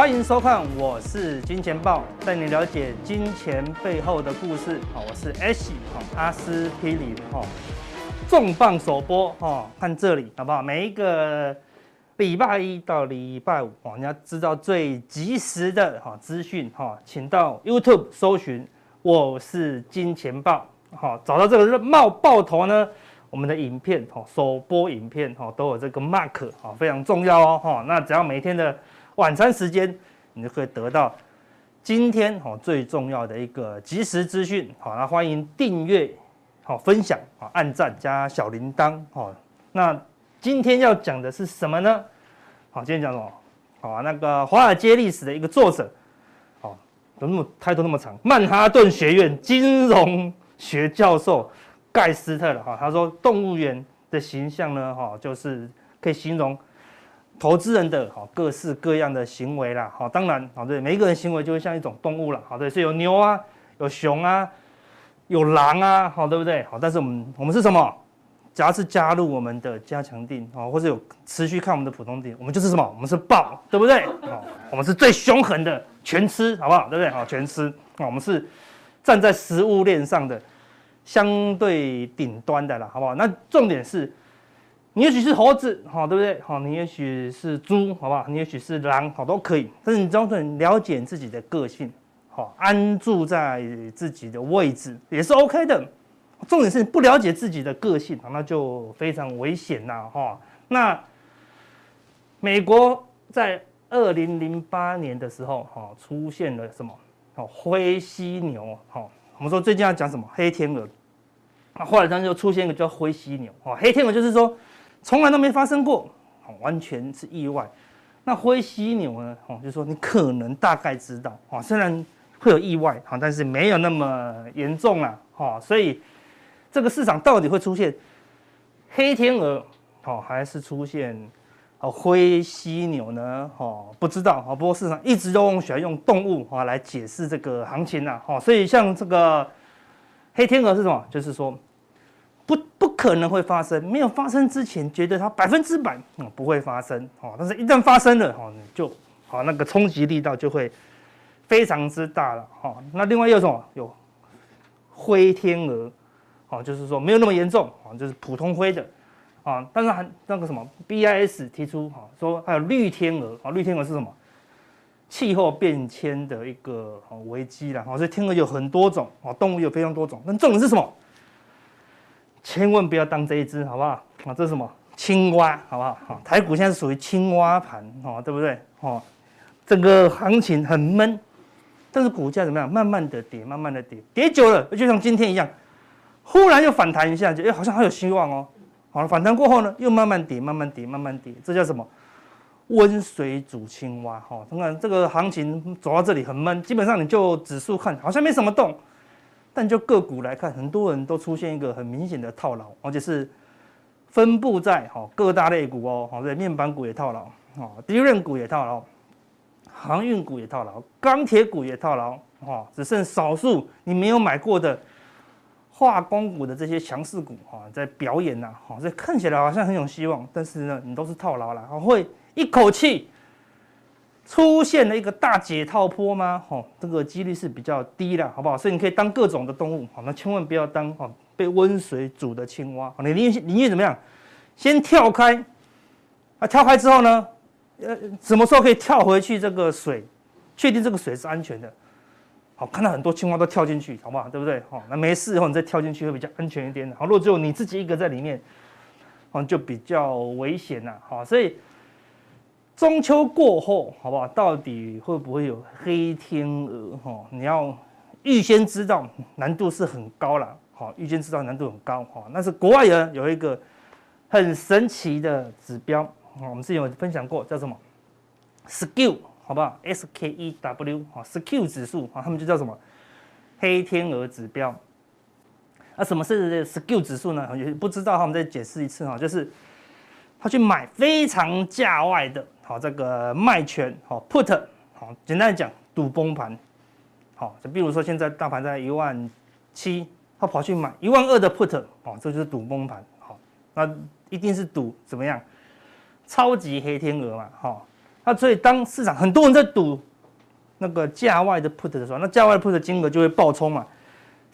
欢迎收看，我是金钱豹，带你了解金钱背后的故事。好，我是 Ash 阿司匹林哈，重磅首播哈，看这里好不好？每一个礼拜一到礼拜五，你要知道最及时的哈资讯哈，请到 YouTube 搜寻我是金钱豹，好，找到这个冒爆头呢，我们的影片哈，首播影片哈都有这个 mark 哈，非常重要哦哈。那只要每天的。晚餐时间，你就可以得到今天哦最重要的一个即时资讯。好，那欢迎订阅、好分享、好按赞加小铃铛。好，那今天要讲的是什么呢？好，今天讲什么？好，那个华尔街历史的一个作者，好，怎么那么抬头那么长？曼哈顿学院金融学教授盖斯特了哈，他说动物园的形象呢，哈，就是可以形容。投资人的好各式各样的行为啦，好，当然好，对，每一个人行为就会像一种动物了，好，对，是有牛啊，有熊啊，有狼啊，好，对不对？好，但是我们我们是什么？只要是加入我们的加强定，好，或者有持续看我们的普通定，我们就是什么？我们是豹，对不对？好，我们是最凶狠的，全吃，好不好？对不对？好，全吃，啊，我们是站在食物链上的相对顶端的啦，好不好？那重点是。你也许是猴子，好，对不对？好，你也许是猪，好不好？你也许是狼，好，都可以。但是你只要很了解自己的个性，好，安住在自己的位置也是 OK 的。重点是不了解自己的个性，那就非常危险呐，哈。那美国在二零零八年的时候，哈，出现了什么？哦，灰犀牛，好，我们说最近要讲什么？黑天鹅。那后来当就出现一个叫灰犀牛，哦，黑天鹅就是说。从来都没发生过，哦完全是意外。那灰犀牛呢？哦，就是说你可能大概知道，哦，虽然会有意外，哈，但是没有那么严重啦，哈。所以这个市场到底会出现黑天鹅，哦，还是出现哦灰犀牛呢？哦，不知道，哦。不过市场一直都喜欢用动物啊来解释这个行情呐，哈。所以像这个黑天鹅是什么？就是说。不不可能会发生，没有发生之前，觉得它百分之百哦不会发生哦，但是一旦发生了哦，就好那个冲击力道就会非常之大了哈。那另外又有什么？有灰天鹅哦，就是说没有那么严重啊，就是普通灰的啊。但是还那个什么 BIS 提出哈，说还有绿天鹅啊，绿天鹅是什么？气候变迁的一个危机了哈。所以天鹅有很多种哦，动物有非常多种，那重点是什么？千万不要当这一只，好不好？啊，这是什么？青蛙，好不好？好，台股现在是属于青蛙盘，哦，对不对？哦，整个行情很闷，但是股价怎么样？慢慢的跌，慢慢的跌，跌久了，就像今天一样，忽然又反弹一下，就哎，好像还有希望哦。好了，反弹过后呢，又慢慢跌，慢慢跌，慢慢跌，这叫什么？温水煮青蛙。哈，你看这个行情走到这里很闷，基本上你就指数看，好像没什么动。但就个股来看，很多人都出现一个很明显的套牢，而且是分布在哈各大类股哦，好，在，面板股也套牢，哦，低润股也套牢，航运股也套牢，钢铁股也套牢，哈，只剩少数你没有买过的化工股的这些强势股哈在表演呐，哈，这看起来好像很有希望，但是呢，你都是套牢了，会一口气。出现了一个大解套坡吗？哦，这个几率是比较低的，好不好？所以你可以当各种的动物，好，那千万不要当哦被温水煮的青蛙。你宁愿宁愿怎么样？先跳开，啊，跳开之后呢，呃，什么时候可以跳回去这个水？确定这个水是安全的。好，看到很多青蛙都跳进去，好不好？对不对？好，那没事以后你再跳进去会比较安全一点。好，如果只有你自己一个在里面，哦，就比较危险了。好，所以。中秋过后，好不好？到底会不会有黑天鹅？哈，你要预先知道，难度是很高了。好，预先知道难度很高。哈，那是国外人有一个很神奇的指标。我们之前有分享过，叫什么？Skew，好不好？S K E W，哈，Skew 指数，啊，他们就叫什么？黑天鹅指标。那什么是 Skew 指数呢？也不知道，我们再解释一次哈，就是他去买非常价外的。好，这个卖权，好 put，好，简单讲，赌崩盘，好，就比如说现在大盘在一万七，他跑去买一万二的 put，哦，这就是赌崩盘，好，那一定是赌怎么样？超级黑天鹅嘛，好，那所以当市场很多人在赌那个价外的 put 的时候，那价外的 put 的金额就会爆冲嘛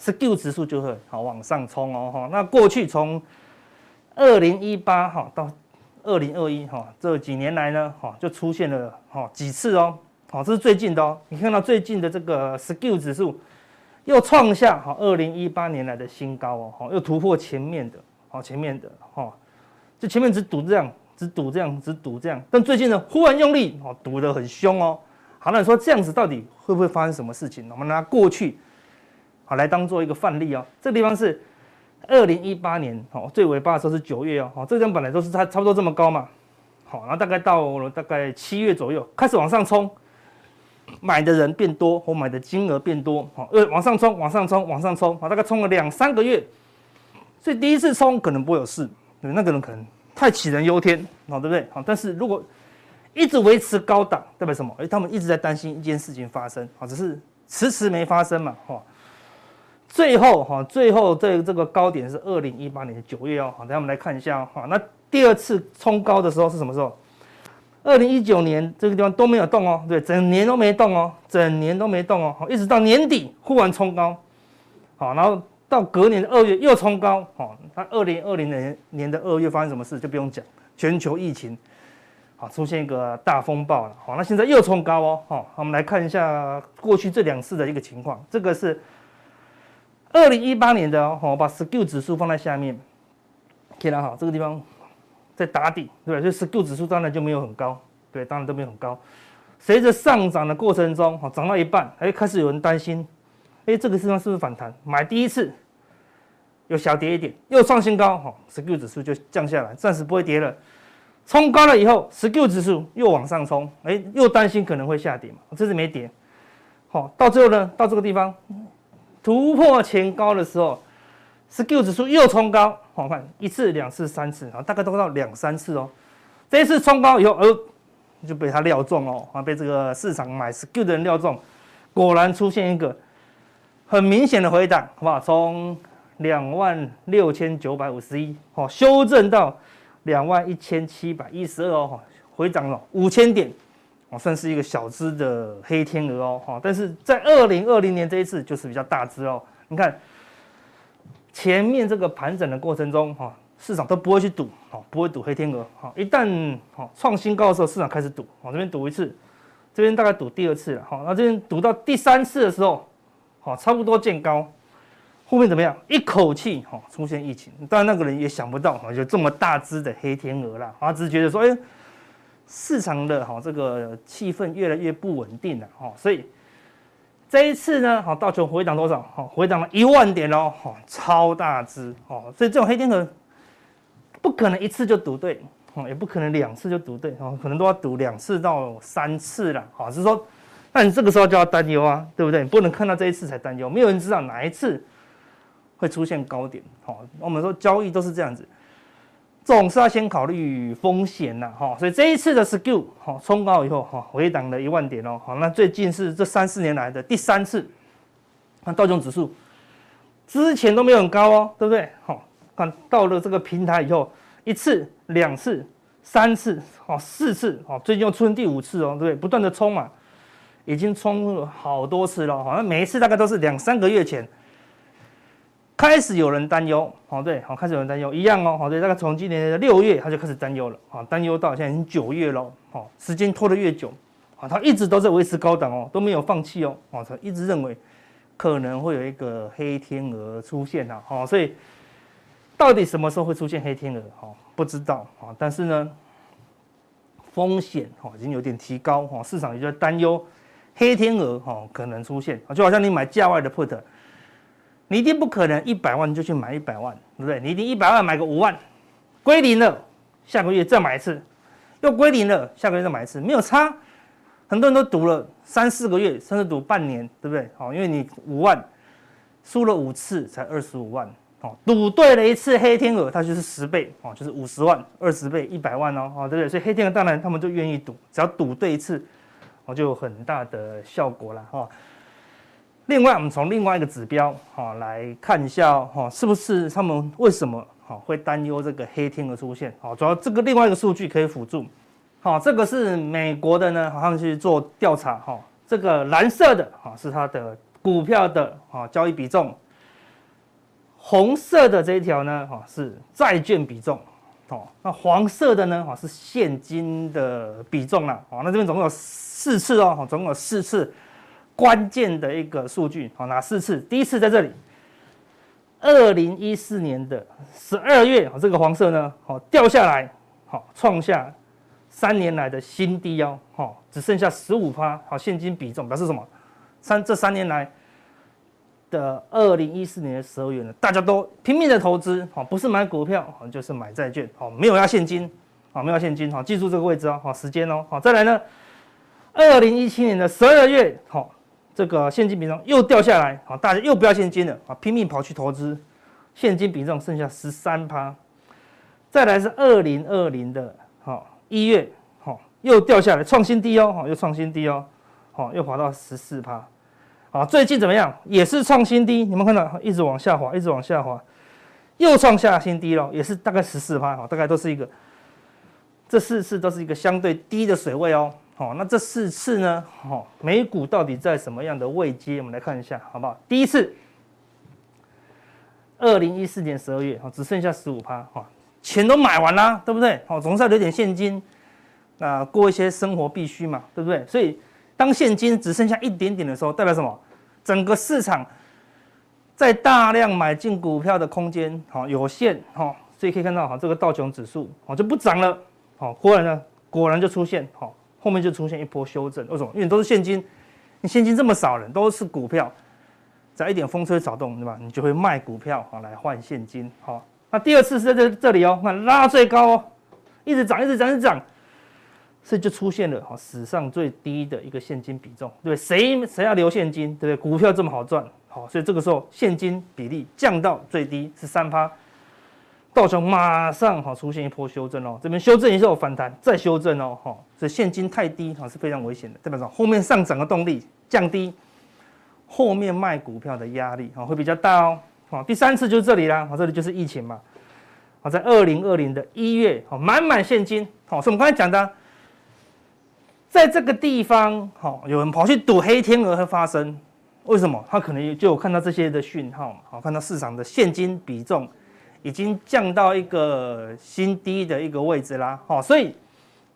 ，SKU 指数就会好往上冲哦哈。那过去从二零一八哈到二零二一哈这几年来呢哈就出现了哈几次哦，好这是最近的哦，你看到最近的这个 SKU 指数又创下哈二零一八年来的新高哦，哈又突破前面的，好前面的哈，就前面只赌这样，只赌这样，只赌这样，但最近呢忽然用力哦赌得很凶哦，好那你说这样子到底会不会发生什么事情？我们拿过去好来当做一个范例哦，这个地方是。二零一八年，哦，最尾巴的时候是九月哦，好，这张本来都是差差不多这么高嘛，好，然后大概到了大概七月左右开始往上冲，买的人变多，我买的金额变多，好，呃，往上冲，往上冲，往上冲，好，大概冲了两三个月，所以第一次冲可能不会有事，对，那个人可能太杞人忧天，好，对不对？好，但是如果一直维持高档，代表什么？哎，他们一直在担心一件事情发生，好，只是迟迟没发生嘛，哈。最后哈，最后这这个高点是二零一八年的九月哦，好，等下我们来看一下哈。那第二次冲高的时候是什么时候？二零一九年这个地方都没有动哦，对，整年都没动哦，整年都没动哦，一直到年底忽然冲高，好，然后到隔年的二月又冲高，好，那二零二零年年的二月发生什么事就不用讲，全球疫情，好，出现一个大风暴了，好，那现在又冲高哦，好，我们来看一下过去这两次的一个情况，这个是。二零一八年的哦，我把 SKU 指数放在下面，看到好，这个地方在打底，对吧？所以 SKU 指数当然就没有很高，对，当然都没有很高。随着上涨的过程中，哈，涨到一半，哎，开始有人担心，哎，这个地方是不是反弹？买第一次又小跌一点，又创新高，哈，SKU 指数就降下来，暂时不会跌了。冲高了以后，SKU 指数又往上冲，哎，又担心可能会下跌嘛，这次没跌，好，到最后呢，到这个地方。突破前高的时候，SKU 指数又冲高，好看一次、两次、三次，大概都到两三次哦。这一次冲高以后，呃，就被他料中哦，啊，被这个市场买 SKU 的人料中，果然出现一个很明显的回档，好不好？从两万六千九百五十一，哦，修正到两万一千七百一十二哦，回涨了五千点。哦，算是一个小只的黑天鹅哦，哈，但是在二零二零年这一次就是比较大只哦。你看前面这个盘整的过程中，哈，市场都不会去赌，哈，不会赌黑天鹅，哈，一旦哈创新高的时候，市场开始赌，哦，这边赌一次，这边大概赌第二次了，哈，那这边赌到第三次的时候，哈，差不多见高，后面怎么样？一口气哈出现疫情，当然那个人也想不到，哈，就这么大只的黑天鹅啦，他只是觉得说，哎。市场的哈这个气氛越来越不稳定了哈，所以这一次呢，好道琼回档多少？哈，回档了一万点哦，哈，超大只哦，所以这种黑天鹅不可能一次就赌对，哦，也不可能两次就赌对，哦，可能都要赌两次到三次了，好，是说，那你这个时候就要担忧啊，对不对？你不能看到这一次才担忧，没有人知道哪一次会出现高点，好，我们说交易都是这样子。总是要先考虑风险呐，哈，所以这一次的 SKU 哈冲高以后哈回档了一万点哦，好，那最近是这三四年来的第三次，看道琼指数之前都没有很高哦，对不对？好，看到了这个平台以后，一次、两次、三次、好四次，哦，最近又出现第五次哦，对不对？不断的冲嘛，已经冲了好多次了，好像每一次大概都是两三个月前。开始有人担忧，好对，好开始有人担忧，一样哦，好对，大概从今年的六月他就开始担忧了，好担忧到现在已经九月了，好时间拖得越久，好他一直都在维持高档哦，都没有放弃哦，好他一直认为可能会有一个黑天鹅出现呐，好所以到底什么时候会出现黑天鹅，好不知道，啊但是呢风险哈已经有点提高，哈市场也在担忧黑天鹅哈可能出现，就好像你买价外的 put。你一定不可能一百万就去买一百万，对不对？你一定一百万买个五万，归零了，下个月再买一次，又归零了，下个月再买一次，没有差。很多人都赌了三四个月，甚至赌半年，对不对？好，因为你五万输了五次才二十五万，哦，赌对了一次黑天鹅，它就是十倍，哦，就是五十万，二十倍一百万哦，哦，对不对？所以黑天鹅当然他们就愿意赌，只要赌对一次，哦，就有很大的效果了，哈。另外，我们从另外一个指标哈来看一下哈，是不是他们为什么哈会担忧这个黑天鹅出现？好，主要这个另外一个数据可以辅助。好，这个是美国的呢，好像去做调查哈。这个蓝色的哈是它的股票的啊交易比重，红色的这一条呢哈是债券比重，哦，那黄色的呢哈是现金的比重了。哦，那这边总共有四次哦，总共有四次关键的一个数据，好，哪四次？第一次在这里，二零一四年的十二月，这个黄色呢，好掉下来，好创下三年来的新低哦，好只剩下十五趴，好现金比重表示什么？三这三年来的二零一四年的十二月呢，大家都拼命的投资，好不是买股票，好就是买债券，好没有要现金，好没有现金，好记住这个位置哦，好时间哦，好再来呢，二零一七年的十二月，好。这个现金比重又掉下来，好，大家又不要现金了，啊，拼命跑去投资，现金比重剩下十三趴。再来是二零二零的，好一月，好又掉下来，创新低哦，好又创新低哦，好又滑到十四趴。好，最近怎么样？也是创新低，你们看到一直往下滑，一直往下滑，又创下新低了，也是大概十四趴，好，大概都是一个，这四次都是一个相对低的水位哦。好，那这四次呢？好，美股到底在什么样的位阶？我们来看一下，好不好？第一次，二零一四年十二月，只剩下十五趴，哈，钱都买完了，对不对？好，总是要留点现金，那过一些生活必须嘛，对不对？所以，当现金只剩下一点点的时候，代表什么？整个市场在大量买进股票的空间，好有限，哈，所以可以看到，哈，这个道琼指数，好就不涨了，好，果然呢，果然就出现，好。后面就出现一波修正，为什么？因为都是现金，你现金这么少人，都是股票，只要一点风吹草动，对吧？你就会卖股票啊来换现金。好，那第二次是在这这里哦，那拉最高哦，一直涨，一直涨，一直涨，所以就出现了哈史上最低的一个现金比重，对不对？谁谁要留现金，对不对？股票这么好赚，好，所以这个时候现金比例降到最低是三趴。道琼马上哈出现一波修正哦，这边修正一下有反弹，再修正哦哈，这现金太低哈是非常危险的，代表说后面上涨的动力降低，后面卖股票的压力哈会比较大哦。好，第三次就是这里啦，好，这里就是疫情嘛，好，在二零二零的一月，好，满满现金，好，是我们刚才讲的，在这个地方，好，有人跑去赌黑天鹅会发生，为什么？他可能就有看到这些的讯号嘛，好，看到市场的现金比重。已经降到一个新低的一个位置啦，好，所以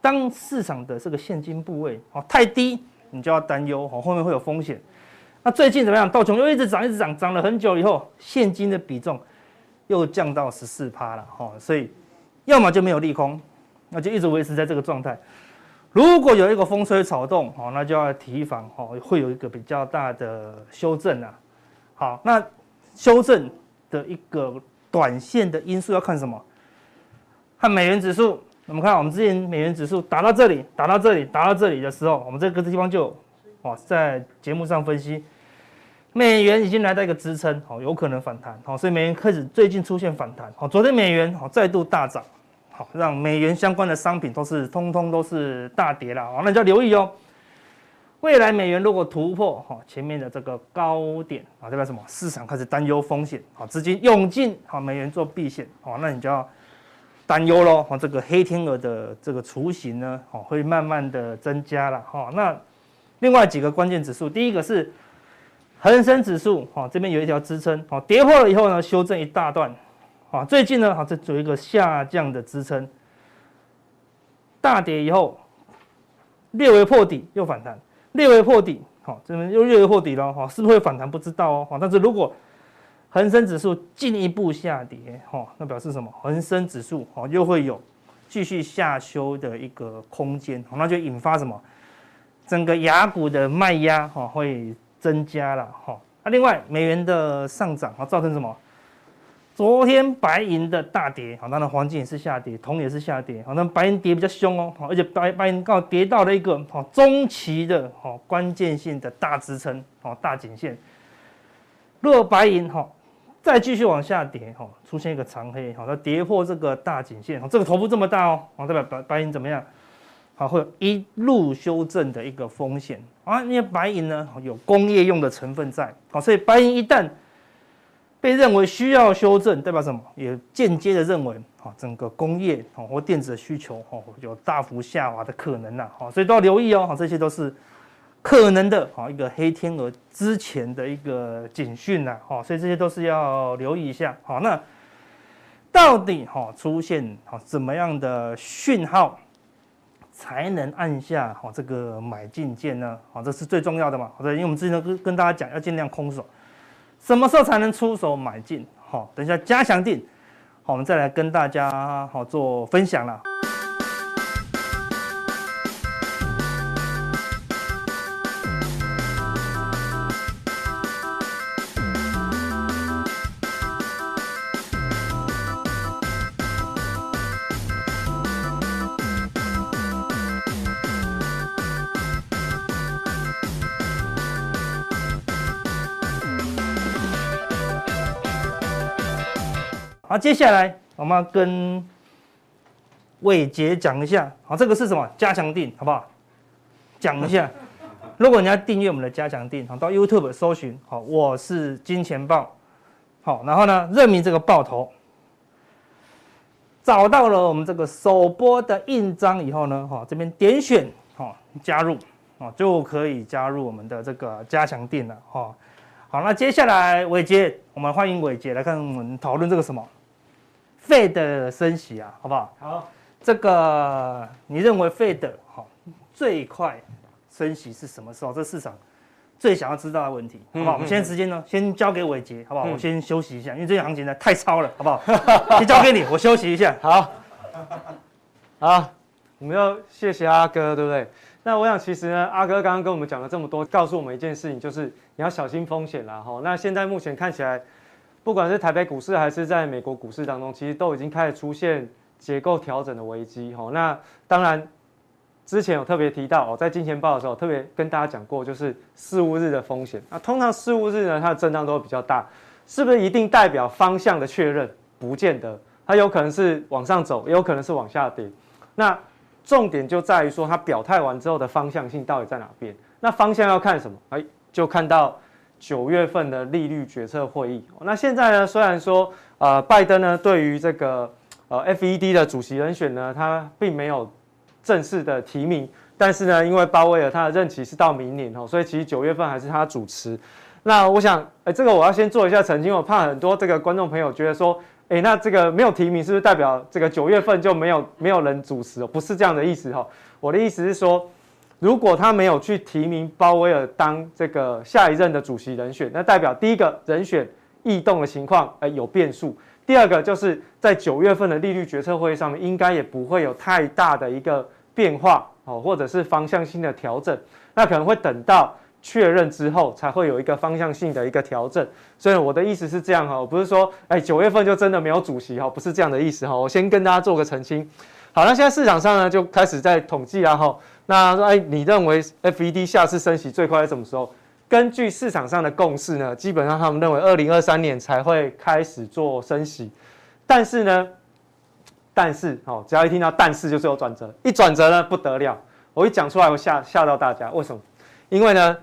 当市场的这个现金部位哦太低，你就要担忧哦，后面会有风险。那最近怎么样？道琼又一直涨，一直涨，涨了很久以后，现金的比重又降到十四趴了，哈，所以要么就没有利空，那就一直维持在这个状态。如果有一个风吹草动，哦，那就要提防，哦，会有一个比较大的修正啊。好，那修正的一个。短线的因素要看什么？看美元指数。我们看，我们之前美元指数打到这里，打到这里，打到这里的时候，我们这个地方就，哦，在节目上分析，美元已经来到一个支撑，好，有可能反弹，好，所以美元开始最近出现反弹，好，昨天美元好再度大涨，好，让美元相关的商品都是通通都是大跌了，好，那你就要留意哦。未来美元如果突破哈前面的这个高点啊，代表什么？市场开始担忧风险，好，资金涌进好美元做避险，好，那你就要担忧喽，哈，这个黑天鹅的这个雏形呢，好，会慢慢的增加了，哈，那另外几个关键指数，第一个是恒生指数，哈，这边有一条支撑，好，跌破了以后呢，修正一大段，好，最近呢，好，这有一个下降的支撑，大跌以后略微破底又反弹。略微破底，好，这边又略微破底了，哈，是不是会反弹？不知道哦，好，但是如果恒生指数进一步下跌，哈，那表示什么？恒生指数，哈，又会有继续下修的一个空间，好，那就引发什么？整个牙股的卖压，哈，会增加了，哈，那另外美元的上涨，哈，造成什么？昨天白银的大跌，好，当然黄金也是下跌，铜也是下跌，好，那白银跌比较凶哦，好而且白白银刚好跌到了一个好中期的好关键性的大支撑，好大颈线。若白银哈再继续往下跌，哈出现一个长黑，好它跌破这个大颈线，这个头部这么大哦，好代表白白银怎么样？好会有一路修正的一个风险啊，因为白银呢有工业用的成分在，好所以白银一旦被认为需要修正，代表什么？也间接的认为，哈，整个工业哈或电子的需求哈有大幅下滑的可能呐，哈，所以都要留意哦，哈，这些都是可能的，哈，一个黑天鹅之前的一个警讯呐，哈，所以这些都是要留意一下，好，那到底哈出现哈怎么样的讯号才能按下哈这个买进键呢？好，这是最重要的嘛，好，因为我们之前都跟跟大家讲，要尽量空手。什么时候才能出手买进？好，等一下加强定，好，我们再来跟大家好做分享了。好，接下来我们要跟伟杰讲一下，好，这个是什么？加强錠，好不好？讲一下，如果你要订阅我们的加强錠，好，到 YouTube 搜寻，好，我是金钱豹，好，然后呢，认明这个爆头，找到了我们这个首播的印章以后呢，好，这边点选，好，加入，好，就可以加入我们的这个加强錠了，哈，好，那接下来伟杰，我们欢迎伟杰来跟我们讨论这个什么？Fed 升息啊，好不好？好，这个你认为 Fed 好最快升息是什么时候？这市场最想要知道的问题，好不好？我们现在时间呢，先交给伟杰，好不好？我先休息一下，因为这个行情呢太超了，好不好？先交给你，我休息一下。好，好，我们要谢谢阿哥，对不对？那我想其实呢，阿哥刚刚跟我们讲了这么多，告诉我们一件事情，就是你要小心风险啦。哈，那现在目前看起来。不管是台北股市还是在美国股市当中，其实都已经开始出现结构调整的危机。吼，那当然之前有特别提到哦，在金钱爆的时候特别跟大家讲过，就是四五日的风险。那通常四五日呢，它的震荡都会比较大，是不是一定代表方向的确认？不见得，它有可能是往上走，也有可能是往下跌。那重点就在于说，它表态完之后的方向性到底在哪边？那方向要看什么？哎，就看到。九月份的利率决策会议，那现在呢？虽然说，呃，拜登呢对于这个呃 FED 的主席人选呢，他并没有正式的提名，但是呢，因为鲍威尔他的任期是到明年哦，所以其实九月份还是他主持。那我想，哎，这个我要先做一下澄清，我怕很多这个观众朋友觉得说，哎，那这个没有提名是不是代表这个九月份就没有没有人主持哦？不是这样的意思哈，我的意思是说。如果他没有去提名鲍威尔当这个下一任的主席人选，那代表第一个人选异动的情况，哎，有变数。第二个就是在九月份的利率决策会议上面，应该也不会有太大的一个变化哦，或者是方向性的调整。那可能会等到确认之后才会有一个方向性的一个调整。所以我的意思是这样哈，不是说哎九月份就真的没有主席哈，不是这样的意思哈。我先跟大家做个澄清。好，那现在市场上呢就开始在统计啊哈。那说，哎，你认为 FED 下次升息最快在什么时候？根据市场上的共识呢，基本上他们认为二零二三年才会开始做升息。但是呢，但是哦，只要一听到但是就是有转折，一转折呢不得了。我一讲出来，我吓吓到大家。为什么？因为呢，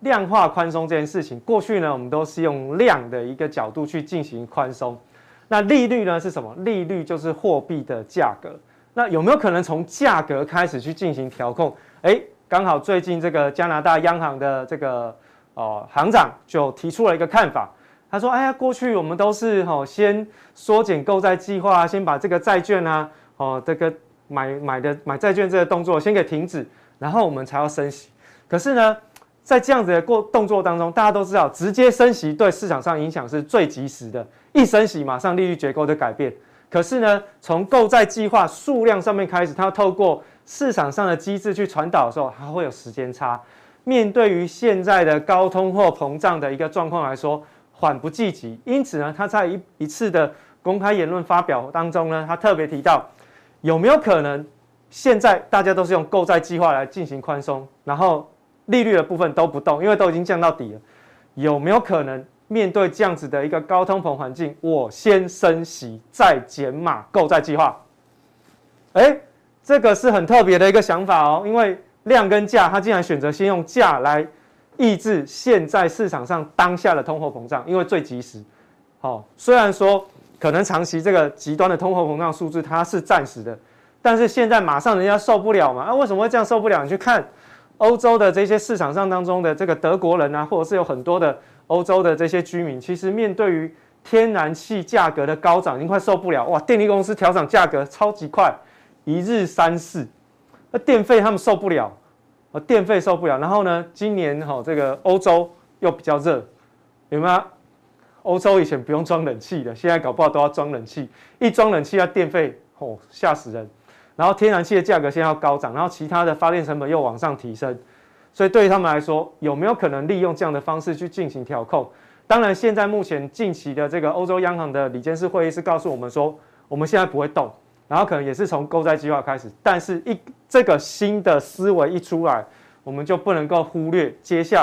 量化宽松这件事情，过去呢我们都是用量的一个角度去进行宽松。那利率呢是什么？利率就是货币的价格。那有没有可能从价格开始去进行调控？哎，刚好最近这个加拿大央行的这个哦行长就提出了一个看法，他说：“哎呀，过去我们都是哦先缩减购债计划，先把这个债券啊哦这个买买的买债券这个动作先给停止，然后我们才要升息。可是呢，在这样子的过动作当中，大家都知道，直接升息对市场上影响是最及时的，一升息马上利率结构就改变。”可是呢，从购债计划数量上面开始，它透过市场上的机制去传导的时候，它会有时间差。面对于现在的高通货膨胀的一个状况来说，缓不济急。因此呢，他在一一次的公开言论发表当中呢，他特别提到，有没有可能现在大家都是用购债计划来进行宽松，然后利率的部分都不动，因为都已经降到底了，有没有可能？面对这样子的一个高通膨环境，我先升息再减码购债计划。哎，这个是很特别的一个想法哦，因为量跟价，他竟然选择先用价来抑制现在市场上当下的通货膨胀，因为最及时。好，虽然说可能长期这个极端的通货膨胀数字它是暂时的，但是现在马上人家受不了嘛？啊，为什么会这样受不了？你去看欧洲的这些市场上当中的这个德国人啊，或者是有很多的欧洲的这些居民，其实面对于天然气价格的高涨，已经快受不了哇！电力公司调涨价格超级快，一日三四，那电费他们受不了。呃，电费受不了，然后呢，今年哈、哦、这个欧洲又比较热，有没有？欧洲以前不用装冷气的，现在搞不好都要装冷气，一装冷气要电费哦吓死人，然后天然气的价格现在要高涨，然后其他的发电成本又往上提升，所以对于他们来说，有没有可能利用这样的方式去进行调控？当然，现在目前近期的这个欧洲央行的理监事会议是告诉我们说，我们现在不会动。然后可能也是从购债计划开始，但是一这个新的思维一出来，我们就不能够忽略接下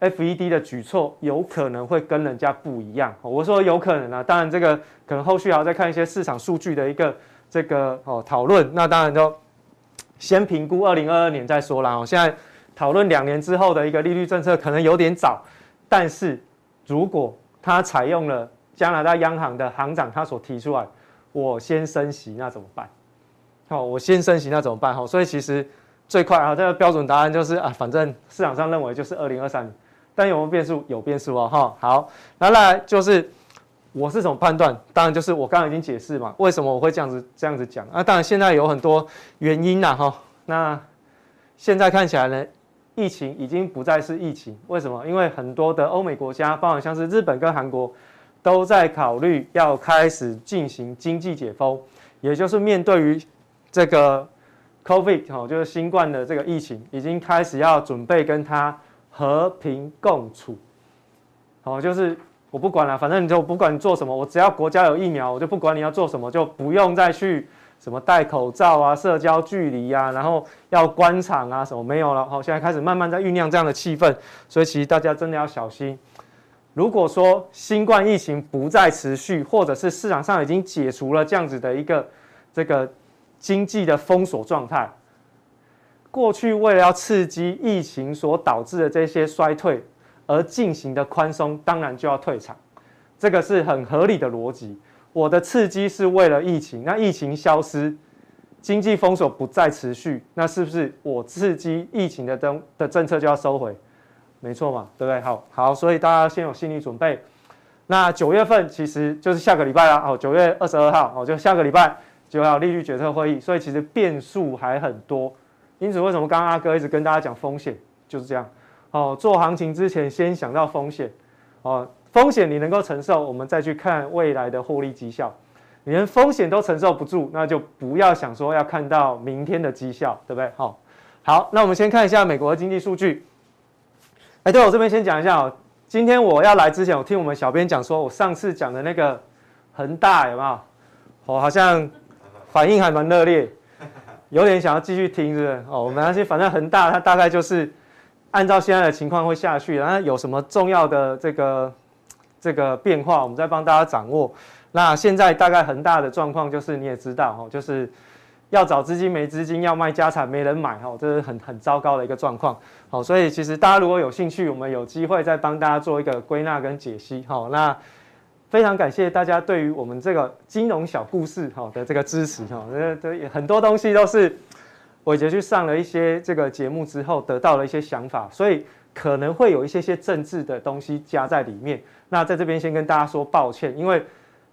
来 FED 的举措有可能会跟人家不一样。我说有可能啊，当然这个可能后续还要再看一些市场数据的一个这个哦讨论。那当然就先评估二零二二年再说啦。哦，现在讨论两年之后的一个利率政策可能有点早，但是如果他采用了加拿大央行的行长他所提出来。我先升息，那怎么办？好，我先升息，那怎么办？好，所以其实最快啊，这个标准答案就是啊，反正市场上认为就是二零二三年，但有没有变数？有变数哦，哈。好，那来就是我是怎么判断？当然就是我刚刚已经解释嘛，为什么我会这样子这样子讲啊？当然现在有很多原因啦，哈。那现在看起来呢，疫情已经不再是疫情，为什么？因为很多的欧美国家，包括像是日本跟韩国。都在考虑要开始进行经济解封，也就是面对于这个 COVID 哈，就是新冠的这个疫情，已经开始要准备跟它和平共处。好，就是我不管了，反正你就不管你做什么，我只要国家有疫苗，我就不管你要做什么，就不用再去什么戴口罩啊、社交距离啊，然后要关场啊什么没有了。好，现在开始慢慢在酝酿这样的气氛，所以其实大家真的要小心。如果说新冠疫情不再持续，或者是市场上已经解除了这样子的一个这个经济的封锁状态，过去为了要刺激疫情所导致的这些衰退而进行的宽松，当然就要退场，这个是很合理的逻辑。我的刺激是为了疫情，那疫情消失，经济封锁不再持续，那是不是我刺激疫情的政的政策就要收回？没错嘛，对不对？好，好，所以大家先有心理准备。那九月份其实就是下个礼拜啦，哦，九月二十二号，哦，就下个礼拜就要利率决策会议，所以其实变数还很多。因此，为什么刚刚阿哥一直跟大家讲风险就是这样？哦，做行情之前先想到风险，哦，风险你能够承受，我们再去看未来的获利绩效。你连风险都承受不住，那就不要想说要看到明天的绩效，对不对？好，好，那我们先看一下美国的经济数据。哎，对，我这边先讲一下哦。今天我要来之前，我听我们小编讲说，我上次讲的那个恒大有没有？我好像反应还蛮热烈，有点想要继续听，是不是？哦，没关系，反正恒大它大概就是按照现在的情况会下去，然后有什么重要的这个这个变化，我们再帮大家掌握。那现在大概恒大的状况就是你也知道哈，就是。要找资金没资金，要卖家产没人买，哈，这是很很糟糕的一个状况，好，所以其实大家如果有兴趣，我们有机会再帮大家做一个归纳跟解析，好，那非常感谢大家对于我们这个金融小故事，哈的这个支持，哈，这这很多东西都是伟捷去上了一些这个节目之后得到了一些想法，所以可能会有一些些政治的东西加在里面，那在这边先跟大家说抱歉，因为。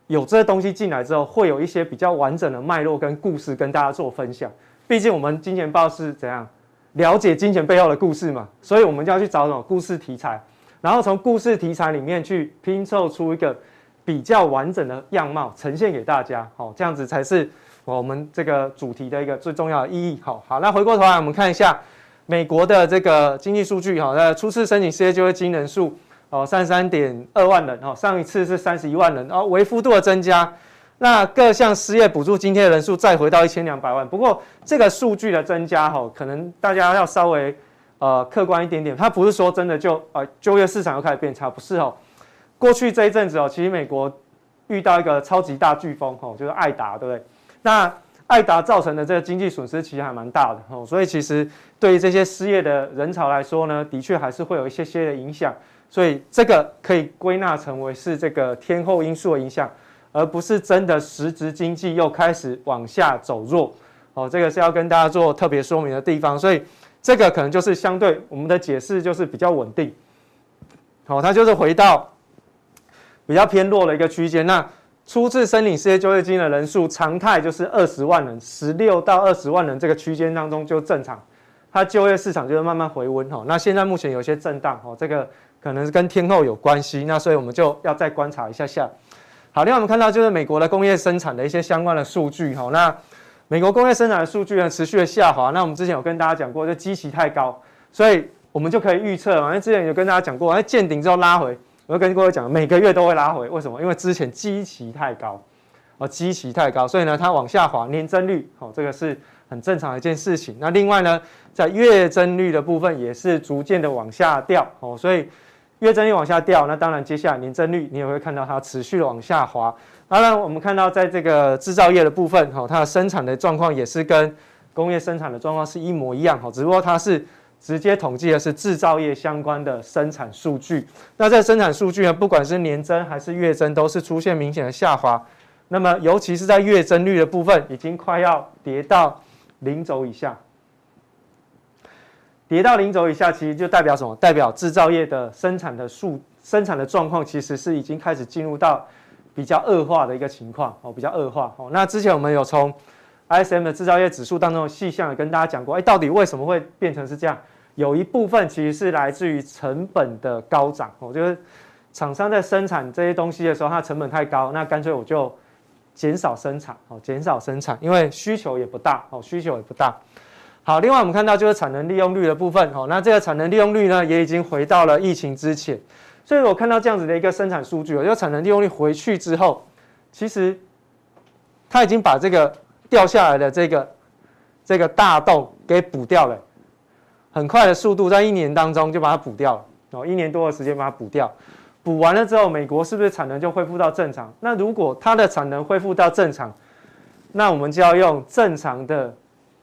有这些东西进来之后，会有一些比较完整的脉络跟故事跟大家做分享。毕竟我们金钱报是怎样了解金钱背后的故事嘛，所以我们就要去找这种故事题材，然后从故事题材里面去拼凑出一个比较完整的样貌呈现给大家。好，这样子才是我们这个主题的一个最重要的意义。好好，那回过头来我们看一下美国的这个经济数据。哈，那初次申请失业救济金人数。哦，三十三点二万人哦，上一次是三十一万人哦，微幅度的增加。那各项失业补助津贴的人数再回到一千两百万。不过这个数据的增加哈，可能大家要稍微呃客观一点点，它不是说真的就呃就业市场又开始变差，不是哦。过去这一阵子哦，其实美国遇到一个超级大飓风哦，就是艾达，对不对？那爱达造成的这个经济损失其实还蛮大的哦，所以其实对于这些失业的人潮来说呢，的确还是会有一些些的影响，所以这个可以归纳成为是这个天候因素的影响，而不是真的实质经济又开始往下走弱哦，这个是要跟大家做特别说明的地方，所以这个可能就是相对我们的解释就是比较稳定，好，它就是回到比较偏弱的一个区间那。初次申领失业救济金的人数常态就是二十万人，十六到二十万人这个区间当中就正常，它就业市场就会慢慢回温哈。那现在目前有些震荡哈，这个可能是跟天后有关系，那所以我们就要再观察一下下。好，另外我们看到就是美国的工业生产的一些相关的数据哈。那美国工业生产的数据呢持续的下滑，那我们之前有跟大家讲过，就基期太高，所以我们就可以预测嘛，因为之前有跟大家讲过，在见顶之后拉回。我跟各位讲，每个月都会拉回，为什么？因为之前基期太高，哦，基期太高，所以呢，它往下滑，年增率，哦，这个是很正常的一件事情。那另外呢，在月增率的部分也是逐渐的往下掉，哦，所以月增率往下掉，那当然接下来年增率你也会看到它持续的往下滑。当然，我们看到在这个制造业的部分，哦，它的生产的状况也是跟工业生产的状况是一模一样，哦，只不过它是。直接统计的是制造业相关的生产数据。那这生产数据呢，不管是年增还是月增，都是出现明显的下滑。那么，尤其是在月增率的部分，已经快要跌到零轴以下。跌到零轴以下，其实就代表什么？代表制造业的生产的数生产的状况，其实是已经开始进入到比较恶化的一个情况哦，比较恶化哦。那之前我们有从 ISM 的制造业指数当中的细项也跟大家讲过，哎，到底为什么会变成是这样？有一部分其实是来自于成本的高涨，我觉得厂商在生产这些东西的时候，它成本太高，那干脆我就减少生产，哦，减少生产，因为需求也不大，哦，需求也不大。好，另外我们看到就是产能利用率的部分，哦，那这个产能利用率呢，也已经回到了疫情之前，所以我看到这样子的一个生产数据，我觉得产能利用率回去之后，其实它已经把这个掉下来的这个这个大洞给补掉了。很快的速度，在一年当中就把它补掉了哦，一年多的时间把它补掉，补完了之后，美国是不是产能就恢复到正常？那如果它的产能恢复到正常，那我们就要用正常的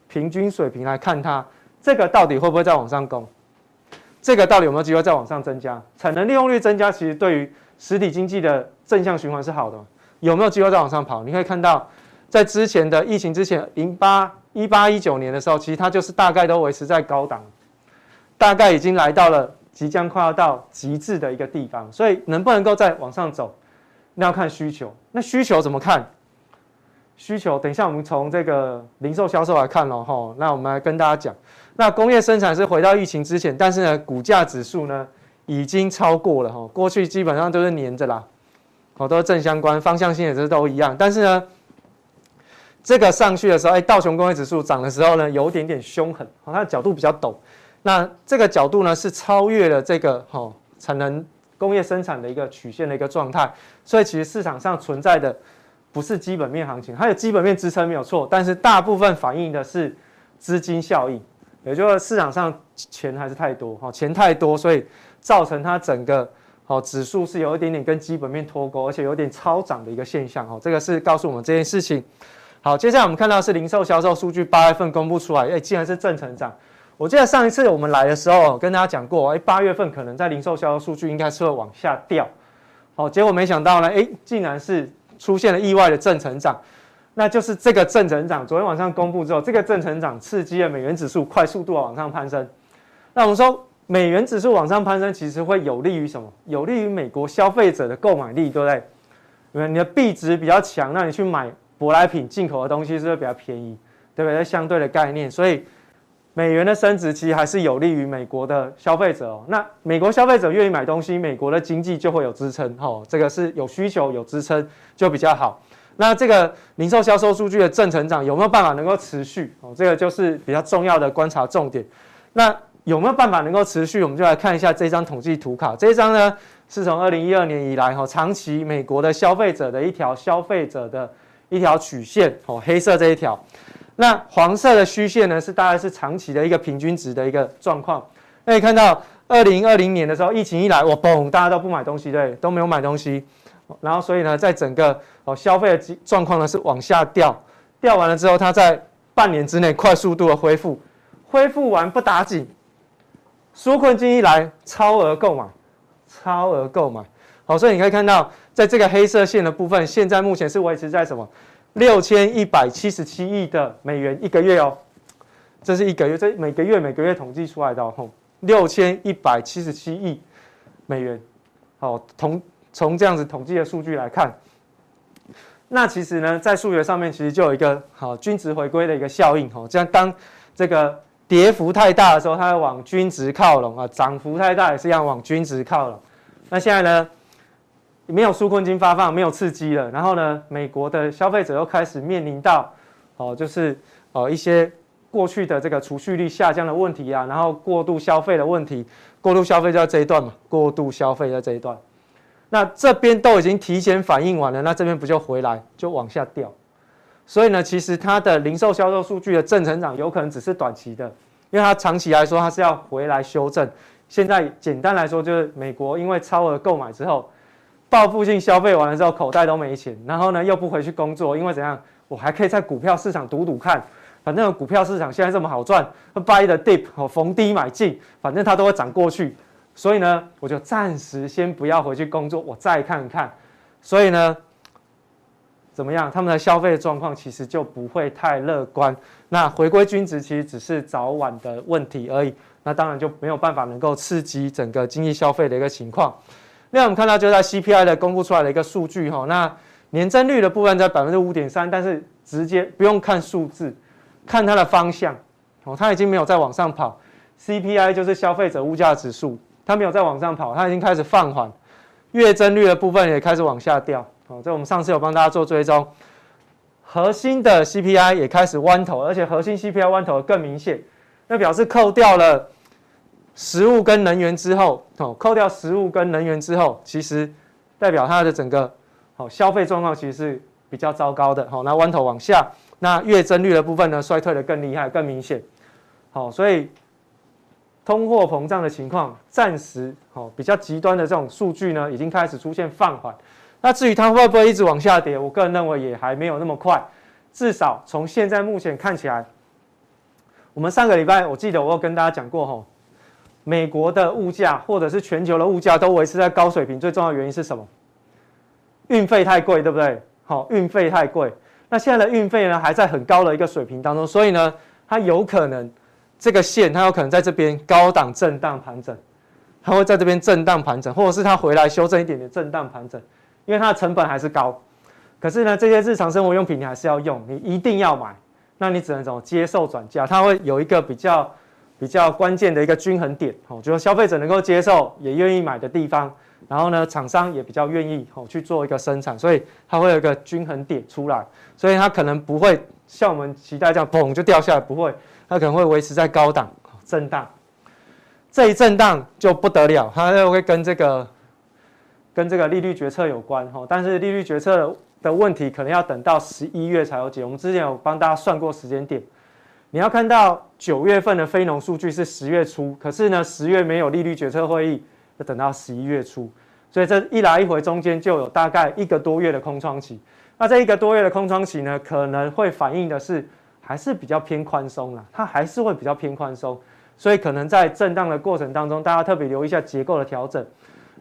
平均水平来看它，这个到底会不会再往上攻？这个到底有没有机会再往上增加？产能利用率增加，其实对于实体经济的正向循环是好的，有没有机会再往上跑？你可以看到，在之前的疫情之前，零八一八一九年的时候，其实它就是大概都维持在高档。大概已经来到了即将快要到极致的一个地方，所以能不能够再往上走，那要看需求。那需求怎么看？需求，等一下我们从这个零售销售来看喽，吼。那我们来跟大家讲，那工业生产是回到疫情之前，但是呢，股价指数呢已经超过了，哈。过去基本上都是黏着啦，好，都是正相关，方向性也是都一样。但是呢，这个上去的时候，哎，道琼工业指数涨的时候呢，有点点凶狠，好，它的角度比较陡。那这个角度呢，是超越了这个哈、哦、产能工业生产的一个曲线的一个状态，所以其实市场上存在的不是基本面行情，它有基本面支撑没有错，但是大部分反映的是资金效应，也就是市场上钱还是太多哈，钱太多，所以造成它整个好指数是有一点点跟基本面脱钩，而且有点超涨的一个现象哦，这个是告诉我们这件事情。好，接下来我们看到是零售销售数据八月份公布出来，哎，竟然是正成长。我记得上一次我们来的时候，跟大家讲过，哎，八月份可能在零售销售数据应该是会往下掉，好，结果没想到呢，哎，竟然是出现了意外的正成长，那就是这个正成长，昨天晚上公布之后，这个正成长刺激了美元指数快速度往上攀升。那我们说美元指数往上攀升，其实会有利于什么？有利于美国消费者的购买力，对不对？因为你的币值比较强，那你去买舶来品进口的东西是不是比较便宜？对不对？相对的概念，所以。美元的升值其实还是有利于美国的消费者哦。那美国消费者愿意买东西，美国的经济就会有支撑哦。这个是有需求有支撑就比较好。那这个零售销售数据的正成长有没有办法能够持续哦？这个就是比较重要的观察重点。那有没有办法能够持续？我们就来看一下这张统计图卡。这一张呢是从二零一二年以来哈，长期美国的消费者的一条消费者的一条曲线哦，黑色这一条。那黄色的虚线呢，是大概是长期的一个平均值的一个状况。那你看到二零二零年的时候，疫情一来，我嘣，大家都不买东西，对，都没有买东西。然后所以呢，在整个哦消费的状况呢是往下掉，掉完了之后，它在半年之内快速度的恢复，恢复完不打紧，纾困金一来，超额购买，超额购买。好，所以你可以看到，在这个黑色线的部分，现在目前是维持在什么？六千一百七十七亿的美元一个月哦，这是一个月，这每个月每个月统计出来的哦，六千一百七十七亿美元。好，从从这样子统计的数据来看，那其实呢，在数学上面其实就有一个好均值回归的一个效应哦，这样当这个跌幅太大的时候，它会往均值靠拢啊；涨幅太大也是一样往均值靠拢。那现在呢？没有纾困金发放，没有刺激了，然后呢，美国的消费者又开始面临到，哦，就是哦一些过去的这个储蓄率下降的问题啊，然后过度消费的问题，过度消费就在这一段嘛，过度消费在这一段，那这边都已经提前反应完了，那这边不就回来就往下掉，所以呢，其实它的零售销售数据的正成长有可能只是短期的，因为它长期来说它是要回来修正。现在简单来说就是美国因为超额购买之后。报复性消费完了之后，口袋都没钱，然后呢又不回去工作，因为怎样？我还可以在股票市场赌赌看，反正股票市场现在这么好赚，buy the dip 哦，逢低买进，反正它都会涨过去，所以呢，我就暂时先不要回去工作，我再看看。所以呢，怎么样？他们的消费状况其实就不会太乐观。那回归均值其实只是早晚的问题而已。那当然就没有办法能够刺激整个经济消费的一个情况。那我们看到就在 CPI 的公布出来的一个数据哈，那年增率的部分在百分之五点三，但是直接不用看数字，看它的方向哦，它已经没有再往上跑。CPI 就是消费者物价指数，它没有再往上跑，它已经开始放缓。月增率的部分也开始往下掉哦，这我们上次有帮大家做追踪，核心的 CPI 也开始弯头，而且核心 CPI 弯头更明显，那表示扣掉了。食物跟能源之后，哦，扣掉食物跟能源之后，其实代表它的整个好消费状况其实是比较糟糕的。好，那弯头往下，那月增率的部分呢，衰退的更厉害、更明显。好，所以通货膨胀的情况暂时好比较极端的这种数据呢，已经开始出现放缓。那至于它会不会一直往下跌，我个人认为也还没有那么快。至少从现在目前看起来，我们上个礼拜我记得我有跟大家讲过吼。美国的物价或者是全球的物价都维持在高水平，最重要的原因是什么？运费太贵，对不对？好，运费太贵。那现在的运费呢，还在很高的一个水平当中，所以呢，它有可能这个线，它有可能在这边高档震荡盘整，它会在这边震荡盘整，或者是它回来修正一点点震荡盘整，因为它的成本还是高。可是呢，这些日常生活用品你还是要用，你一定要买，那你只能怎么接受转嫁？它会有一个比较。比较关键的一个均衡点，哦，就是消费者能够接受也愿意买的地方，然后呢，厂商也比较愿意哦去做一个生产，所以它会有一个均衡点出来，所以它可能不会像我们期待这样砰就掉下来，不会，它可能会维持在高档震荡，这一震荡就不得了，它就会跟这个跟这个利率决策有关，哈，但是利率决策的问题可能要等到十一月才有解，我们之前有帮大家算过时间点。你要看到九月份的非农数据是十月初，可是呢，十月没有利率决策会议，要等到十一月初，所以这一来一回中间就有大概一个多月的空窗期。那这一个多月的空窗期呢，可能会反映的是还是比较偏宽松了，它还是会比较偏宽松，所以可能在震荡的过程当中，大家特别留意一下结构的调整。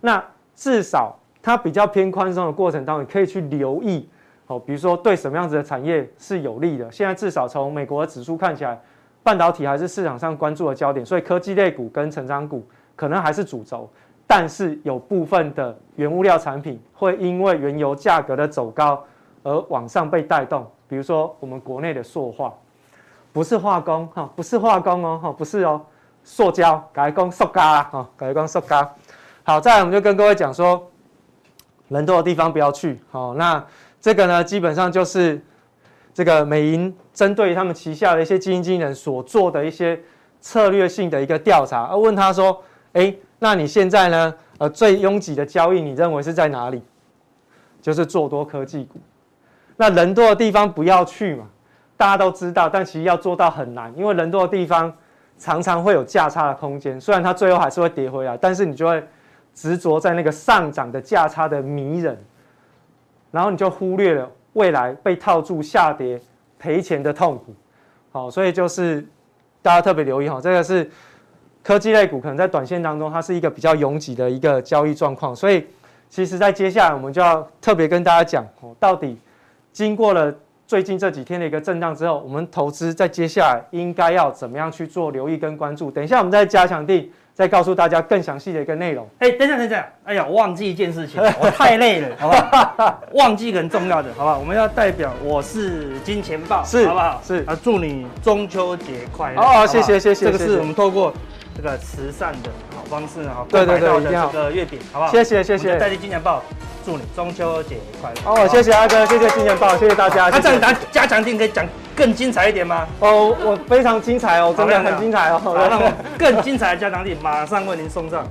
那至少它比较偏宽松的过程当中，可以去留意。哦，比如说对什么样子的产业是有利的？现在至少从美国的指数看起来，半导体还是市场上关注的焦点，所以科技类股跟成长股可能还是主轴。但是有部分的原物料产品会因为原油价格的走高而往上被带动，比如说我们国内的塑化，不是化工哈，不是化工哦，哈，不是哦，塑胶改工塑胶哈，改工塑胶。好，再来我们就跟各位讲说，人多的地方不要去。好，那。这个呢，基本上就是这个美银针对他们旗下的一些基金经理人所做的一些策略性的一个调查，而问他说：“哎，那你现在呢？呃，最拥挤的交易，你认为是在哪里？就是做多科技股。那人多的地方不要去嘛，大家都知道，但其实要做到很难，因为人多的地方常常会有价差的空间，虽然它最后还是会跌回来，但是你就会执着在那个上涨的价差的迷人。”然后你就忽略了未来被套住下跌赔钱的痛苦。好，所以就是大家特别留意哈，这个是科技类股，可能在短线当中它是一个比较拥挤的一个交易状况。所以其实，在接下来我们就要特别跟大家讲哦，到底经过了最近这几天的一个震荡之后，我们投资在接下来应该要怎么样去做留意跟关注？等一下我们再加强定。再告诉大家更详细的一个内容。哎，等一下，等一下，哎呀，忘记一件事情，我太累了，好不好？忘记很重要的，好不好？我们要代表我是金钱豹，是，好不好？是啊，祝你中秋节快乐。哦，谢谢，谢谢。这个是我们透过这个慈善的好方式哈，对对对，一定要这个月饼，好不好？谢谢，谢谢。代替金钱豹。祝你中秋节快乐！哦，谢谢阿哥，谢谢金钱豹，谢谢大家。那这样拿加强定可以讲更精彩一点吗？哦，我非常精彩哦，真的很精彩哦。好，那我更精彩的加强定马上为您送上。